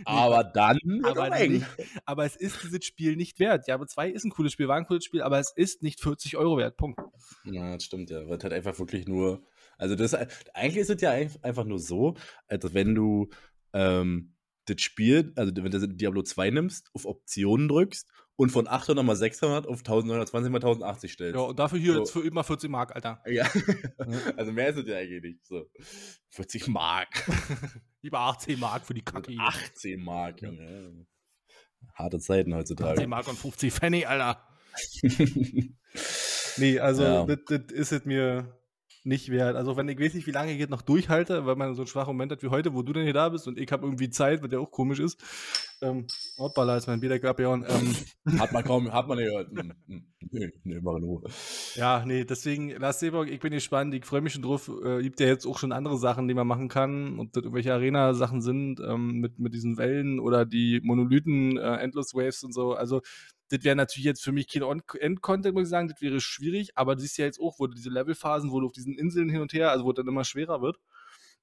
aber dann aber, nicht, aber es ist dieses Spiel nicht wert. Diablo 2 ist ein cooles Spiel, war ein cooles Spiel, aber es ist nicht 40 Euro wert. Punkt. Ja, das stimmt ja. Wird halt einfach wirklich nur also das, eigentlich ist es ja einfach nur so, als wenn du ähm, das Spiel, also wenn du Diablo 2 nimmst, auf Optionen drückst und von 800 mal 600 auf 1920 mal 1080 stellst. Ja, und dafür hier so. jetzt für immer 40 Mark, Alter. Ja, also mehr ist es ja eigentlich nicht. So. 40 Mark. Über 18 Mark für die Kacke. 18 Mark, Junge. Harte Zeiten heutzutage. 18 Mark und 50 Pfennig, Alter. nee, also ja. das, das ist es mir nicht wert. Also wenn ich weiß nicht, wie lange ich jetzt noch durchhalte, weil man so einen schwachen Moment hat wie heute, wo du denn hier da bist und ich habe irgendwie Zeit, was ja auch komisch ist. Ähm, hoppala, ist mein Bierdeckel abgehauen. Ähm, hat man kaum, hat man gehört. Hm, hm, nee, nee, mach nur. Ja, nee, deswegen, Lars Seeborg, ich bin gespannt, ich freue mich schon drauf. Äh, gibt ja jetzt auch schon andere Sachen, die man machen kann, ob das irgendwelche Arena-Sachen sind, ähm, mit, mit diesen Wellen oder die Monolithen, äh, Endless Waves und so. Also das wäre natürlich jetzt für mich kein End-Content, muss ich sagen, das wäre schwierig, aber du siehst ja jetzt auch, wo du diese Levelphasen, wo du auf diesen Inseln hin und her, also wo das immer schwerer wird.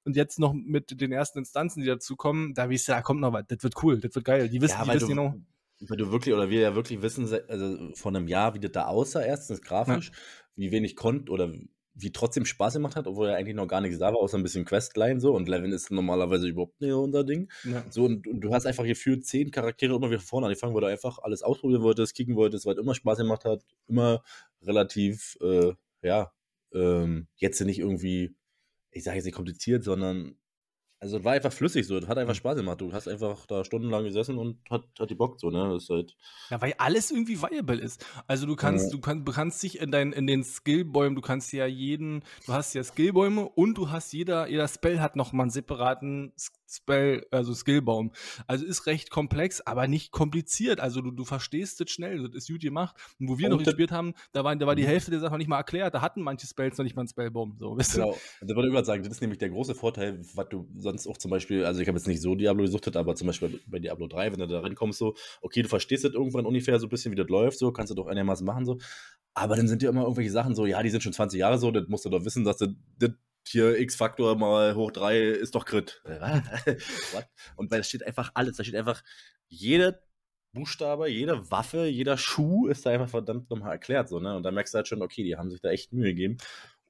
Und jetzt noch mit den ersten Instanzen, die dazukommen, da weißt du, da kommt noch was. Das wird cool, das wird geil. Die wissen, ja, die wissen du, genau. Weil du wirklich, oder wir ja wirklich wissen, also von einem Jahr, wie das da aussah, erstens grafisch, ja. wie wenig konnt oder wie trotzdem Spaß gemacht hat, obwohl er eigentlich noch gar nichts da war, außer ein bisschen Questline so. Und Levin ist normalerweise überhaupt nicht unser Ding. Ja. So, und, und, du hast einfach gefühlt zehn Charaktere immer wieder vorne angefangen, wo du einfach alles ausprobieren wolltest, kicken wolltest, weil es immer Spaß gemacht hat, immer relativ, äh, ja, ähm, jetzt nicht irgendwie, ich sage jetzt nicht kompliziert, sondern also es war einfach flüssig so, hat einfach mhm. Spaß gemacht. Du hast einfach da stundenlang gesessen und hat, hat die Bock so, ne? Das ist halt ja, weil alles irgendwie viable ist. Also du kannst, ja. du, kann, du kannst dich in, dein, in den Skillbäumen, du kannst ja jeden, du hast ja Skillbäume und du hast jeder, jeder Spell hat nochmal einen separaten Spell, also Skillbaum. Also ist recht komplex, aber nicht kompliziert. Also du, du verstehst es schnell, das ist gut gemacht. Und wo wir und noch gespielt haben, da war, da war die mhm. Hälfte der Sachen nicht mal erklärt. Da hatten manche Spells noch nicht mal einen Spellbaum. So, weißt genau. Da würde ich immer sagen, das ist nämlich der große Vorteil, was du sonst auch zum Beispiel, also ich habe jetzt nicht so Diablo gesuchtet, aber zum Beispiel bei Diablo 3, wenn du da reinkommst, so, okay, du verstehst das irgendwann ungefähr so ein bisschen, wie das läuft, so, kannst du doch einigermaßen machen, so. Aber dann sind ja immer irgendwelche Sachen so, ja, die sind schon 20 Jahre so, das musst du doch wissen, dass du das hier X-Faktor mal hoch 3 ist doch Crit. und weil da steht einfach alles, da steht einfach jeder Buchstabe, jede Waffe, jeder Schuh ist da einfach verdammt nochmal erklärt, so, ne? Und da merkst du halt schon, okay, die haben sich da echt Mühe gegeben.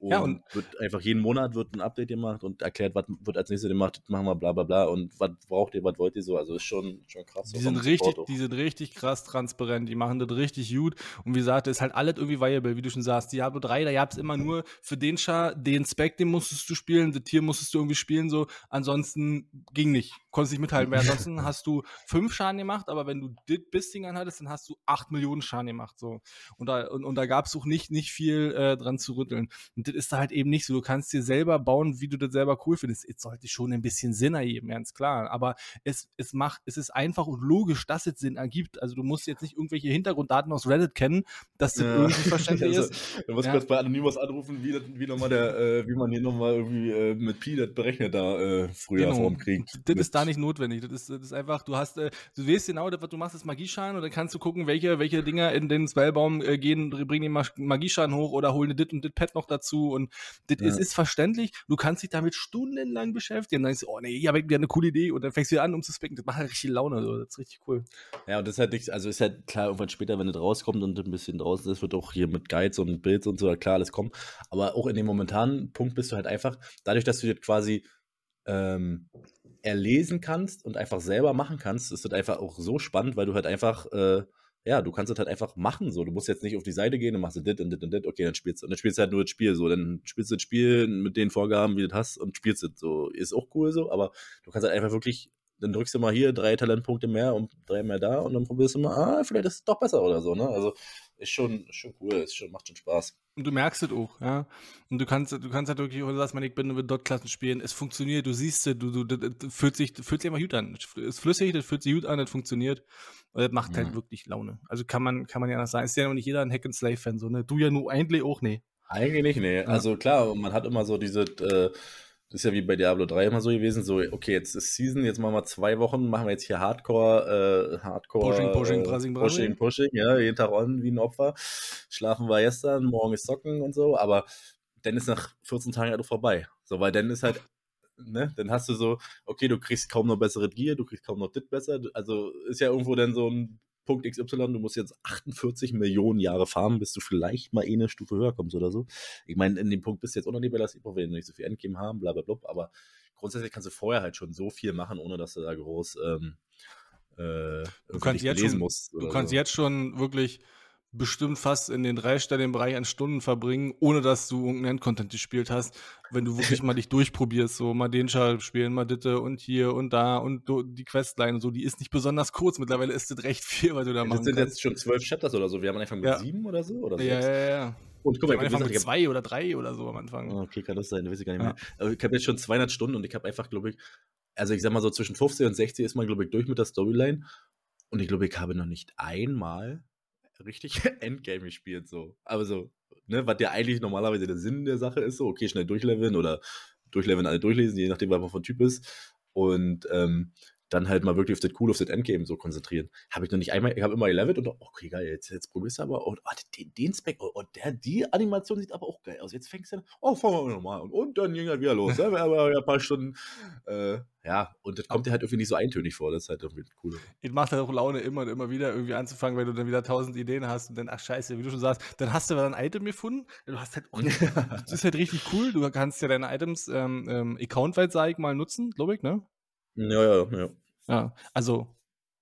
Und, ja, und wird einfach jeden Monat wird ein Update gemacht und erklärt, was wird als nächstes gemacht, machen wir bla bla bla und was braucht ihr, was wollt ihr so. Also ist schon, schon krass. Die sind richtig, die sind richtig krass transparent, die machen das richtig gut. Und wie gesagt, ist halt alles irgendwie viable, wie du schon sagst. Diablo 3, da gab es immer nur für den Char, den Spec, den musstest du spielen, das Tier musstest du irgendwie spielen, so. Ansonsten ging nicht. Konntest nicht mithalten. Weil ansonsten hast du fünf Schaden gemacht, aber wenn du das Bisting anhattest, dann hast du acht Millionen Schaden gemacht, so. Und da, und, und da gab es auch nicht, nicht viel äh, dran zu rütteln. Und das ist da halt eben nicht so. Du kannst dir selber bauen, wie du das selber cool findest. Es sollte schon ein bisschen Sinn ergeben, ganz klar. Aber es, es macht, es ist einfach und logisch, dass es Sinn ergibt. Also du musst jetzt nicht irgendwelche Hintergrunddaten aus Reddit kennen, dass das ja. irgendwie verständlich also, ist. Du musst ja. kurz bei Anonymous anrufen, wie, wie nochmal der, äh, wie man hier nochmal irgendwie äh, mit Pi das berechnet da äh, früher genau. vorm Krieg. Das ist da nicht notwendig. Das ist, das ist einfach, du hast, äh, du weißt genau, was du machst, ist Magieschein und dann kannst du gucken, welche, welche Dinger in den Spellbaum äh, gehen, bringen den Magieschein hoch oder holen dit und dit Pad noch dazu und das ja. ist, ist verständlich. Du kannst dich damit stundenlang beschäftigen. Dann denkst du, oh nee, ich habe eine coole Idee und dann fängst du wieder an, um zu specken. Das macht halt richtig Laune. So. Das ist richtig cool. Ja, und das ist halt nichts, also ist halt klar, irgendwann später, wenn es rauskommt und ein bisschen draußen ist, wird auch hier mit Guides und Builds und so klar alles kommen. Aber auch in dem momentanen Punkt bist du halt einfach, dadurch, dass du jetzt quasi ähm, erlesen kannst und einfach selber machen kannst, ist das einfach auch so spannend, weil du halt einfach äh, ja, du kannst es halt einfach machen. So, du musst jetzt nicht auf die Seite gehen und machst dit und dit und dit, okay, dann spielst du. Dann spielst du halt nur das Spiel so. Dann spielst du das Spiel mit den Vorgaben, wie du das hast, und spielst es so. Ist auch cool so, aber du kannst halt einfach wirklich, dann drückst du mal hier drei Talentpunkte mehr und drei mehr da und dann probierst du mal, ah, vielleicht ist es doch besser oder so, ne? Also ist schon, ist schon cool, ist schon, macht schon Spaß. Und du merkst es auch, ja. Und du kannst, du kannst halt wirklich, oder sagst man, ich bin mit Dot-Klassen spielen, es funktioniert, du siehst es, du, du, das fühlt sich, fühlt sich immer gut an. Es ist flüssig, das fühlt sich gut an, das funktioniert. Und das macht halt mhm. halt wirklich Laune. Also kann man, kann man ja anders sagen. Ist ja noch nicht jeder ein Hack-and-Slave-Fan, so, ne? Du ja nur eigentlich auch, nee. Eigentlich nicht, nee. Also klar, man hat immer so diese, äh, das ist ja wie bei Diablo 3 immer so gewesen, so, okay, jetzt ist Season, jetzt machen wir zwei Wochen, machen wir jetzt hier Hardcore, äh, Hardcore. Pushing, pushing, äh, pressing, pushing, pushing, ja, jeden Tag on wie ein Opfer. Schlafen wir gestern, morgen ist Socken und so, aber dann ist nach 14 Tagen halt vorbei. So, weil dann ist halt, ne, dann hast du so, okay, du kriegst kaum noch bessere Gear, du kriegst kaum noch dit besser, also ist ja irgendwo dann so ein Punkt XY, du musst jetzt 48 Millionen Jahre farmen, bis du vielleicht mal eh eine Stufe höher kommst oder so. Ich meine, in dem Punkt bist du jetzt auch noch nicht bei das weil wir nicht so viel Endgame haben, bla bla bla, aber grundsätzlich kannst du vorher halt schon so viel machen, ohne dass du da groß ähm, äh, Du kannst, jetzt schon, du kannst so. jetzt schon wirklich bestimmt fast in den dreistelligen Bereich an Stunden verbringen, ohne dass du irgendeinen Endcontent gespielt hast, wenn du wirklich mal dich durchprobierst, so mal den Schall spielen, mal Ditte und hier und da und die Questline und so, die ist nicht besonders kurz. Mittlerweile ist das recht viel, was du da das machen sind kannst. jetzt schon zwölf Chapters oder so. Wir haben einfach mit Ja. sieben oder so? Oder Ja, sechs? ja, ja. Und guck mal, ich einfach hab- mit zwei oder drei oder so am Anfang. Ah, Okay, kann das sein, weiß ich gar nicht Ja. mehr. Aber ich habe jetzt schon 200 Stunden und ich habe einfach, glaube ich, also ich sag mal so zwischen 50 und 60 ist man, glaube ich, durch mit der Storyline. Und ich glaube, ich habe noch nicht einmal richtig Endgame gespielt, so. Aber so, ne, was ja eigentlich normalerweise der Sinn der Sache ist, so, okay, schnell durchleveln oder durchleveln, alle durchlesen, je nachdem, was man von Typ ist. Und ähm, dann halt mal wirklich auf das Cool, auf das Endgame so konzentrieren. Habe ich noch nicht einmal, ich habe immer gelevelt und okay, geil, jetzt, jetzt probierst du aber, und oh, den, den Spec, oh, oh, der, die Animation sieht aber auch geil aus. Jetzt fängst du an, oh, fangen wir nochmal an. Und dann ging halt wieder los. Ne? Wir haben ja ein paar Stunden, äh, ja, und das kommt dir halt irgendwie nicht so eintönig vor. Das ist halt irgendwie cool. Es macht halt auch Laune, immer und immer wieder irgendwie anzufangen, wenn du dann wieder tausend Ideen hast und dann, ach scheiße, wie du schon sagst, dann hast du aber ein Item gefunden. Du hast halt auch, das ist halt richtig cool. Du kannst ja deine Items ähm, ähm, accountweit, sag ich mal, nutzen, glaube ich, ne? Ja, ja, ja. Ja, also,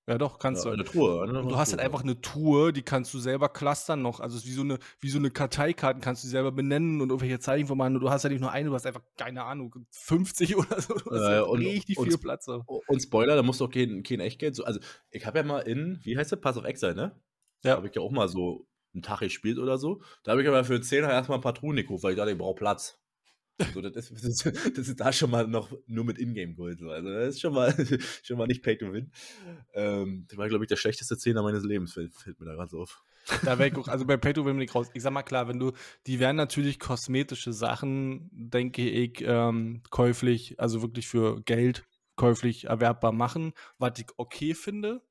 ja doch, kannst ja du. eine Truhe. Eine Und du hast halt einfach eine Tour, die kannst du selber clustern noch. Also es ist wie so eine, wie so eine Karteikarten kannst du selber benennen und irgendwelche Zeichen. Und du hast ja nicht nur eine, du hast einfach, keine Ahnung, 50 oder so. Du hast halt und- richtig und- viel Platz. Und Spoiler, da musst du auch kein, kein Echtgeld. So, also, ich habe ja mal in, wie heißt der, Pass of Exile, ne? Ja. Habe ich ja auch mal so einen Tag gespielt oder so. Da habe ich aber für einen Zehner erstmal ein paar Truhen gekauft, weil ich dachte, ich brauche Platz. So, das, ist, das, ist, das ist da schon mal noch nur mit Ingame-Gold. So. Also, das ist schon mal, schon mal nicht Pay to Win. Ähm, das war, glaube ich, der schlechteste Zehner meines Lebens, fällt, fällt mir da gerade so auf. Da wäre ich, also bei Pay to Win bin ich raus. Ich sag mal klar, wenn du, die wären natürlich kosmetische Sachen, denke ich, ähm, käuflich, also wirklich für Geld käuflich erwerbbar machen, was ich okay finde.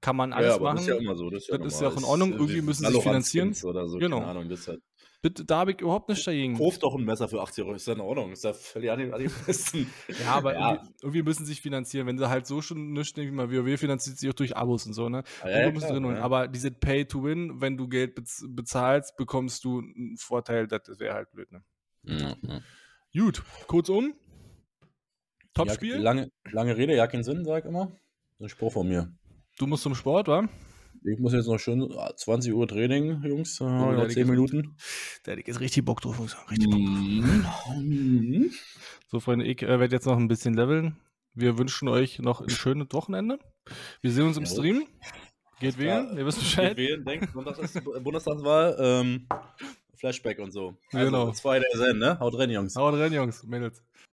Kann man alles aber machen. das ist ja immer so. Das ist ja, Das ist ja auch in Ordnung. Irgendwie wie müssen sie sich finanzieren. Oder so, Genau. Keine Ahnung, das halt. Bitte, da habe ich überhaupt nichts dagegen. Kauft doch ein Messer für 80 Euro, ist ja in Ordnung. Ist ja völlig an den, den besten. Ja, aber Ja. Irgendwie, irgendwie müssen sie sich finanzieren. Wenn sie halt so schon nichts, denke ich mal, WoW finanziert sich auch durch Abos und so, ne? Müssen sie klar, drin ja. Aber diese Pay to Win, wenn du Geld bez bezahlst, bekommst du einen Vorteil, das wäre halt blöd, ne? Ja, ja. Gut, kurzum. Ja, Top-Spiel. lange, lange Rede, ja, keinen Sinn, sag ich immer. Ein Spruch von mir. Du musst zum Sport, wa? Ich muss jetzt noch schön ah, 20 Uhr Training, Jungs. Äh, ja, noch die 10 geht- Minuten. Hätte ich jetzt richtig Bock drauf. Richtig Bock. Mhm. So, Freunde, ich äh, werde jetzt noch ein bisschen leveln. Wir wünschen euch noch ein schönes Wochenende. Wir sehen uns im. Stream. Geht wählen, ihr wisst Bescheid. Wählen, denkt, Sonntag ist Bundestagswahl. Ähm, Flashback und so. Also, Genau. Zwei der Sen, ne? Haut rein, Jungs. Haut rein, Jungs, Mädels.